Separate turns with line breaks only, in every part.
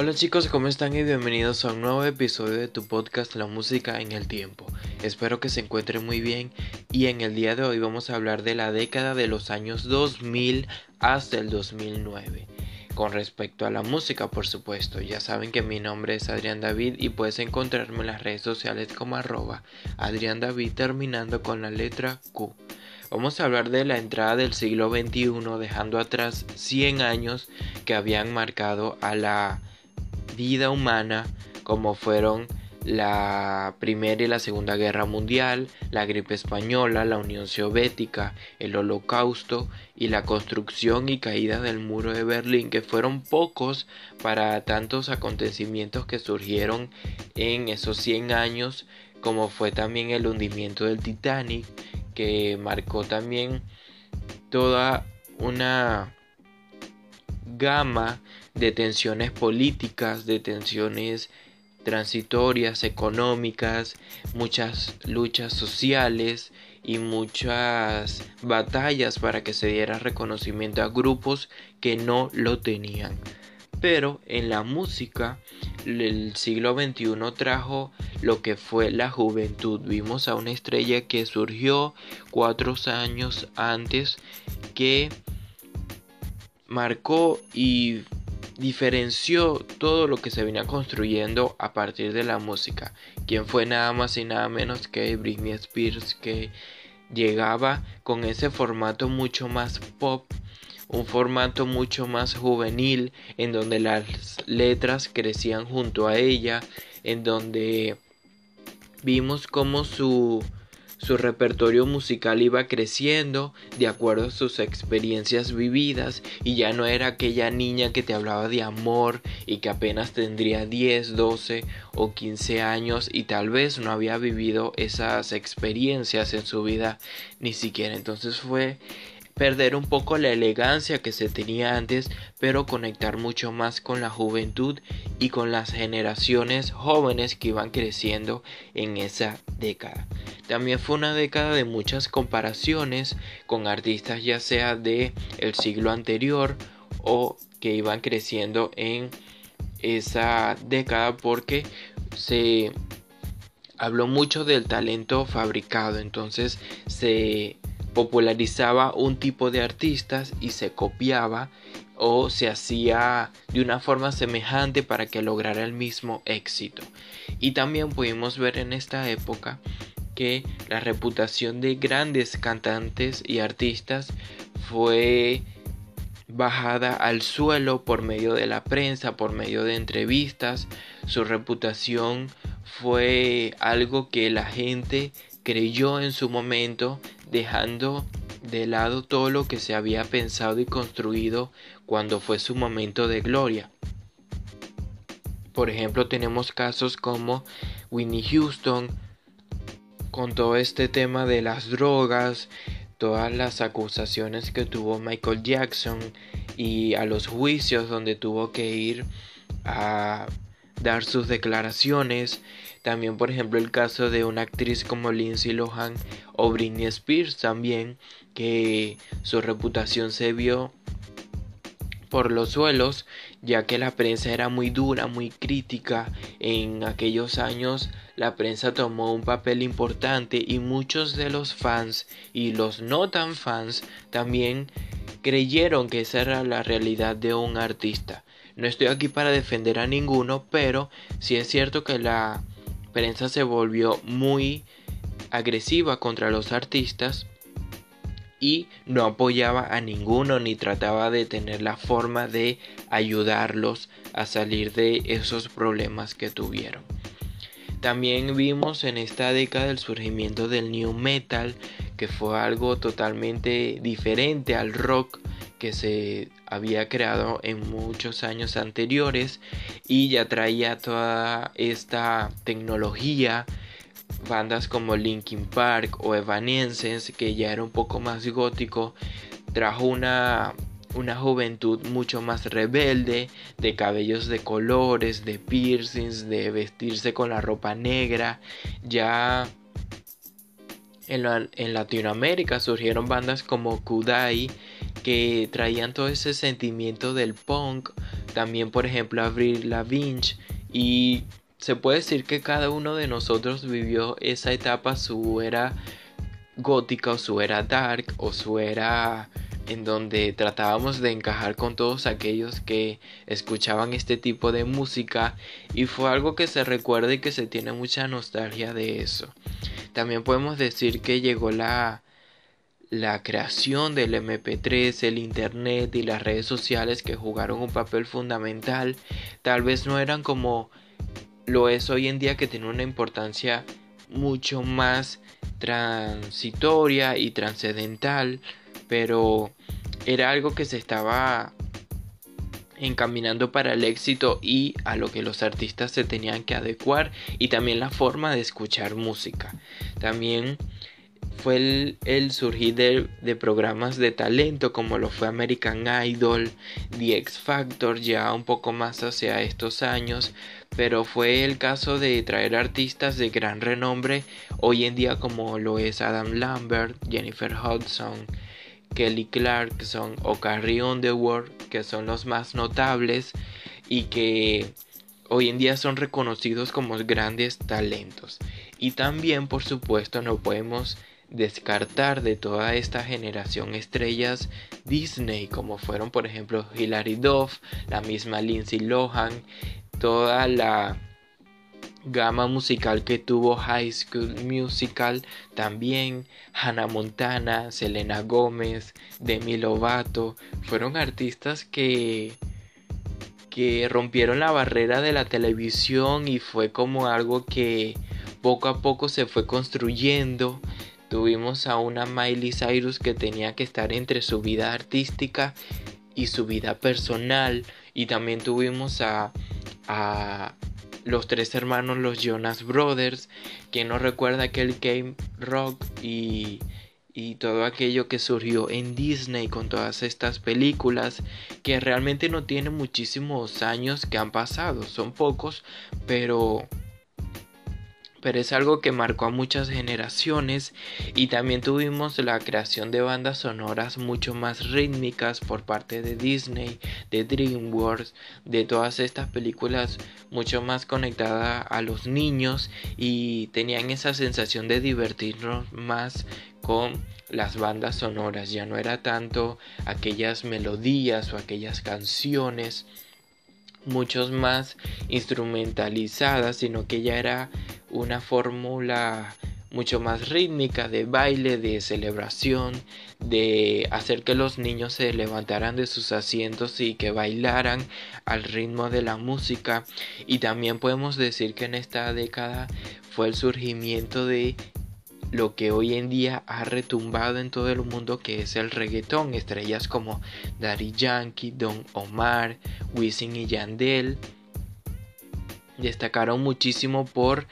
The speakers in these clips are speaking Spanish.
Hola chicos, ¿cómo están? Y bienvenidos a un nuevo episodio de tu podcast La Música en el Tiempo. Espero que se encuentren muy bien y en el día de hoy vamos a hablar de la década de los años 2000 hasta el 2009. Con respecto a la música, por supuesto, ya saben que mi nombre es Adrián David y puedes encontrarme en las redes sociales como arroba Adrián David terminando con la letra Q. Vamos a hablar de la entrada del siglo XXI dejando atrás 100 años que habían marcado a la vida humana como fueron la Primera y la Segunda Guerra Mundial, la gripe española, la Unión Soviética, el Holocausto y la construcción y caída del muro de Berlín, que fueron pocos para tantos acontecimientos que surgieron en esos 100 años, como fue también el hundimiento del Titanic, que marcó también toda una gama de tensiones políticas, de tensiones transitorias, económicas, muchas luchas sociales y muchas batallas para que se diera reconocimiento a grupos que no lo tenían. Pero en la música el siglo XXI trajo lo que fue la juventud. Vimos a una estrella que surgió cuatro años antes que marcó y diferenció todo lo que se venía construyendo a partir de la música, quien fue nada más y nada menos que Britney Spears que llegaba con ese formato mucho más pop, un formato mucho más juvenil en donde las letras crecían junto a ella, en donde vimos como su su repertorio musical iba creciendo de acuerdo a sus experiencias vividas y ya no era aquella niña que te hablaba de amor y que apenas tendría 10, 12 o 15 años y tal vez no había vivido esas experiencias en su vida ni siquiera. Entonces fue perder un poco la elegancia que se tenía antes, pero conectar mucho más con la juventud y con las generaciones jóvenes que iban creciendo en esa década. También fue una década de muchas comparaciones con artistas ya sea de el siglo anterior o que iban creciendo en esa década porque se habló mucho del talento fabricado, entonces se popularizaba un tipo de artistas y se copiaba o se hacía de una forma semejante para que lograra el mismo éxito. Y también pudimos ver en esta época que la reputación de grandes cantantes y artistas fue bajada al suelo por medio de la prensa, por medio de entrevistas. Su reputación fue algo que la gente creyó en su momento dejando de lado todo lo que se había pensado y construido cuando fue su momento de gloria. Por ejemplo, tenemos casos como Winnie Houston, con todo este tema de las drogas, todas las acusaciones que tuvo Michael Jackson y a los juicios donde tuvo que ir a dar sus declaraciones. También, por ejemplo, el caso de una actriz como Lindsay Lohan o Britney Spears también, que su reputación se vio por los suelos, ya que la prensa era muy dura, muy crítica. En aquellos años la prensa tomó un papel importante y muchos de los fans y los no tan fans también creyeron que esa era la realidad de un artista. No estoy aquí para defender a ninguno, pero sí es cierto que la prensa se volvió muy agresiva contra los artistas y no apoyaba a ninguno ni trataba de tener la forma de ayudarlos a salir de esos problemas que tuvieron. También vimos en esta década el surgimiento del new metal, que fue algo totalmente diferente al rock que se había creado en muchos años anteriores y ya traía toda esta tecnología bandas como Linkin Park o Evanescence que ya era un poco más gótico trajo una una juventud mucho más rebelde, de cabellos de colores, de piercings, de vestirse con la ropa negra, ya En, Latinoamérica surgieron bandas como Kudai que traían todo ese sentimiento del punk. También, por ejemplo, Avril Lavigne. Y se puede decir que cada uno de nosotros vivió esa etapa, su era gótica o su era dark o su era en donde tratábamos de encajar con todos aquellos que escuchaban este tipo de música y fue algo que se recuerda y que se tiene mucha nostalgia de eso. También podemos decir que llegó la la creación del MP3, el Internet y las redes sociales que jugaron un papel fundamental, tal vez no eran como lo es hoy en día que tiene una importancia mucho más transitoria y trascendental, pero era algo que se estaba encaminando para el éxito y a lo que los artistas se tenían que adecuar y también la forma de escuchar música. También fue el, surgir de, programas de talento como lo fue American Idol, The X Factor ya un poco más hacia estos años, pero fue el caso de traer artistas de gran renombre hoy en día como lo es Adam Lambert, Jennifer Hudson, Kelly Clarkson o Carrie Underwood, que son los más notables y que hoy en día son reconocidos como grandes talentos. Y también, por supuesto, no podemos descartar de toda esta generación estrellas Disney, como fueron, por ejemplo, Hilary Duff, la misma Lindsay Lohan, toda la gama musical que tuvo High School Musical, también Hannah Montana, Selena Gómez, Demi Lovato, fueron artistas que que rompieron la barrera de la televisión y fue como algo que poco a poco se fue construyendo. Tuvimos a una Miley Cyrus que tenía que estar entre su vida artística y su vida personal. Y también tuvimos a, a los tres hermanos, los Jonas Brothers, que no recuerda aquel Game Rock y, y todo aquello que surgió en Disney con todas estas películas que realmente no tienen muchísimos años que han pasado, son pocos, pero pero es algo que marcó a muchas generaciones y también tuvimos la creación de bandas sonoras mucho más rítmicas por parte de Disney, de DreamWorks, de todas estas películas mucho más conectadas a los niños y tenían esa sensación de divertirnos más con las bandas sonoras, ya no era tanto aquellas melodías o aquellas canciones muchos más instrumentalizadas, sino que ya era una fórmula mucho más rítmica de baile, de celebración, de hacer que los niños se levantaran de sus asientos y que bailaran al ritmo de la música. Y también podemos decir que en esta década fue el surgimiento de lo que hoy en día ha retumbado en todo el mundo que es el reggaetón. Estrellas como Daddy Yankee, Don Omar, Wisin y Yandel destacaron muchísimo por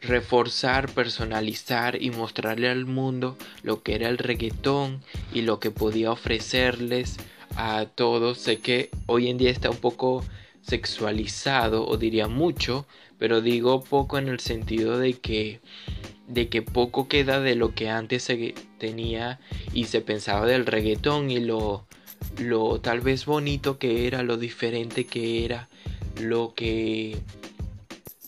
reforzar, personalizar y mostrarle al mundo lo que era el reggaetón y lo que podía ofrecerles a todos. Sé que hoy en día está un poco sexualizado o diría mucho, pero digo poco en el sentido de que de que poco queda de lo que antes se tenía y se pensaba del reggaetón y lo lo tal vez bonito que era, lo diferente que era, lo que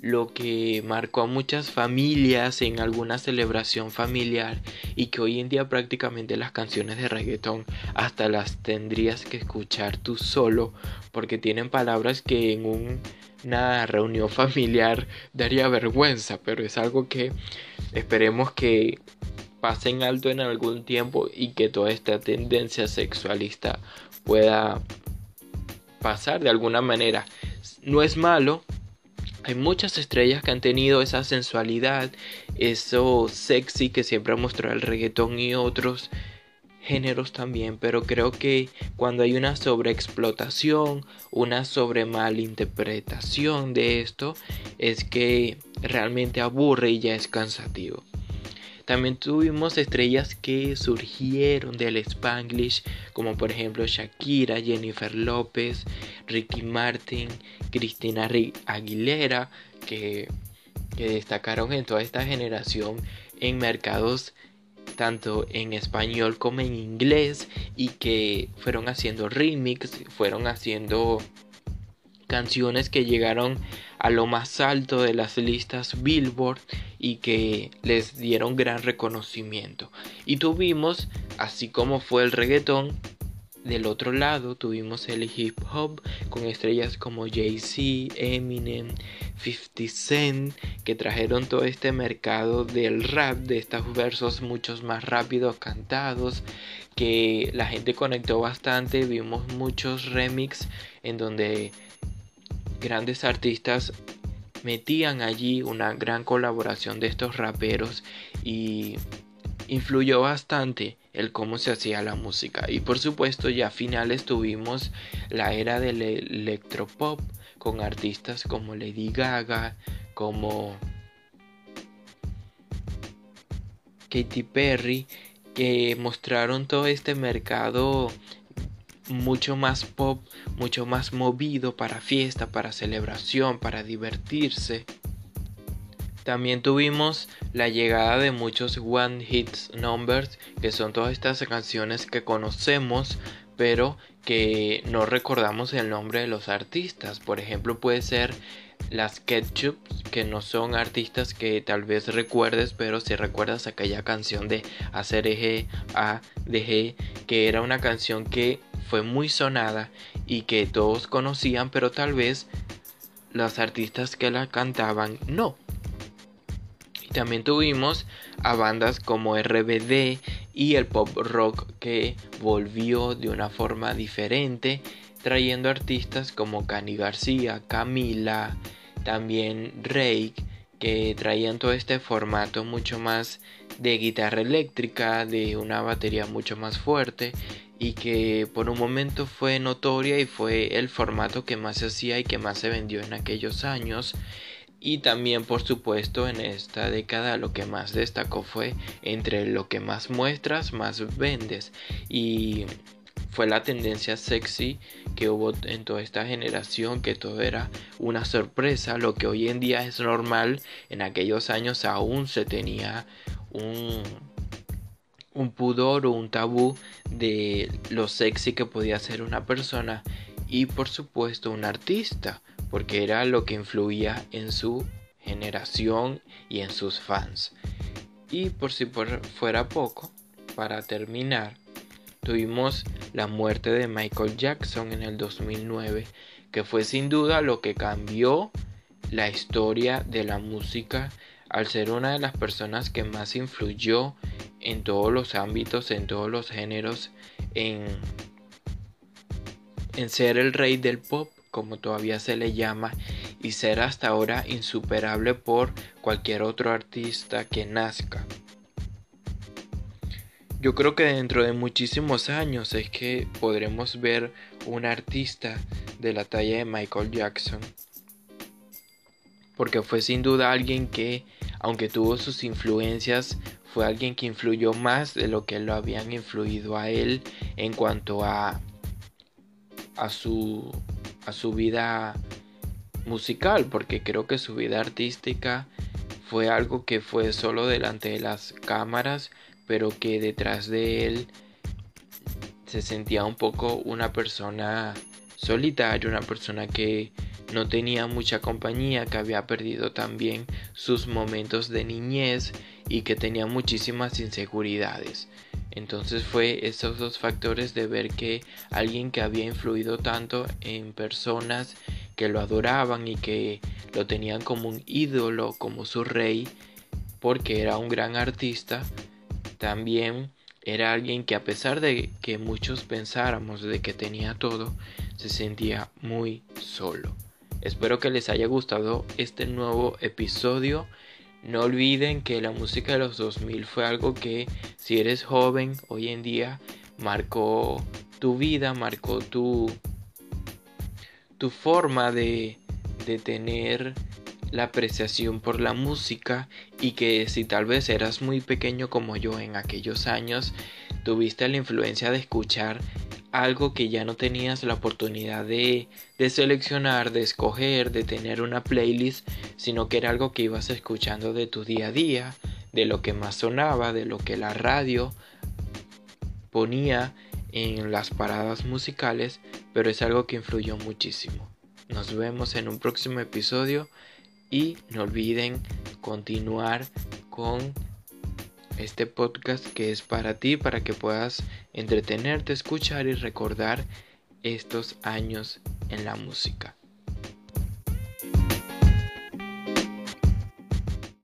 lo que marcó a muchas familias en alguna celebración familiar y que hoy en día prácticamente las canciones de reggaetón hasta las tendrías que escuchar tú solo porque tienen palabras que en una reunión familiar daría vergüenza pero es algo que esperemos que pasen alto en algún tiempo y que toda esta tendencia sexualista pueda pasar de alguna manera no es malo. Hay muchas estrellas que han tenido esa sensualidad, eso sexy que siempre ha mostrado el reggaetón y otros géneros también, pero creo que cuando hay una sobreexplotación, una sobre malinterpretación de esto, es que realmente aburre y ya es cansativo. También tuvimos estrellas que surgieron del Spanglish, como por ejemplo Shakira, Jennifer López, Ricky Martin, Cristina Aguilera, que, que destacaron en toda esta generación en mercados tanto en español como en inglés y que fueron haciendo remix, fueron haciendo canciones que llegaron a lo más alto de las listas Billboard y que les dieron gran reconocimiento. Y tuvimos, así como fue el reggaetón, del otro lado tuvimos el hip hop con estrellas como Jay-Z, Eminem, 50 Cent, que trajeron todo este mercado del rap, de estos versos muchos más rápidos cantados, que la gente conectó bastante, vimos muchos remix en donde grandes artistas metían allí una gran colaboración de estos raperos y influyó bastante el cómo se hacía la música. Y por supuesto ya a finales tuvimos la era del electropop con artistas como Lady Gaga, como Katy Perry, que mostraron todo este mercado mucho más pop, mucho más movido para fiesta, para celebración, para divertirse. También tuvimos la llegada de muchos One Hits Numbers, que son todas estas canciones que conocemos, pero que no recordamos el nombre de los artistas. Por ejemplo, puede ser las Ketchup, que no son artistas que tal vez recuerdes, pero si recuerdas aquella canción de Hacer Eje A de G, que era una canción que fue muy sonada y que todos conocían, pero tal vez los artistas que la cantaban no. Y también tuvimos a bandas como RBD y el pop rock volvió de una forma diferente, trayendo artistas como Cani García, Camila, también Rake, que traían todo este formato mucho más de guitarra eléctrica, de una batería mucho más fuerte y que por un momento fue notoria y fue el formato que más se hacía y que más se vendió en aquellos años. Y también por supuesto en esta década lo que más destacó fue entre lo que más muestras más vendes. Y fue la tendencia sexy que hubo en toda esta generación que todo era una sorpresa. Lo que hoy en día es normal en aquellos años aún se tenía un un pudor o un tabú de lo sexy que podía ser una persona y por supuesto un artista, porque era lo que influía en su generación y en sus fans. Y por si fuera poco, para terminar, tuvimos la muerte de Michael Jackson en el 2009, que fue sin duda lo que cambió la historia de la música al ser una de las personas que más influyó en todos los ámbitos, en todos los géneros, en, en ser el rey del pop, como todavía se le llama, y ser hasta ahora insuperable por cualquier otro artista que nazca. Yo creo que dentro de muchísimos años es que podremos ver un artista de la talla de Michael Jackson. Porque fue sin duda alguien que, aunque tuvo sus influencias fue alguien que influyó más de lo que lo habían influido a él en cuanto a, a, su, su vida musical, porque creo que su vida artística fue algo que fue solo delante de las cámaras, pero que detrás de él se sentía un poco una persona solitaria, una persona que no tenía mucha compañía, que había perdido también sus momentos de niñez y que tenía muchísimas inseguridades. Entonces fue esos dos factores de ver que alguien que había influido tanto en personas que lo adoraban y que lo tenían como un ídolo, como su rey, porque era un gran artista, también era alguien que a pesar de que muchos pensáramos de que tenía todo, se sentía muy solo. Espero que les haya gustado este nuevo episodio no olviden que la música de los 2000 fue algo que si eres joven hoy en día marcó tu vida, marcó tu, tu forma de, de tener la apreciación por la música y que si tal vez eras muy pequeño como yo en aquellos años, tuviste la influencia de escuchar algo que ya no tenías la oportunidad de, de, seleccionar, de escoger, de tener una playlist, sino que era algo que ibas escuchando de tu día a día, de lo que más sonaba, de lo que la radio ponía en las paradas musicales, pero es algo que influyó muchísimo. Nos vemos en un próximo episodio y no olviden continuar con este podcast que es para ti, para que puedas entretenerte, escuchar y recordar estos años en la música.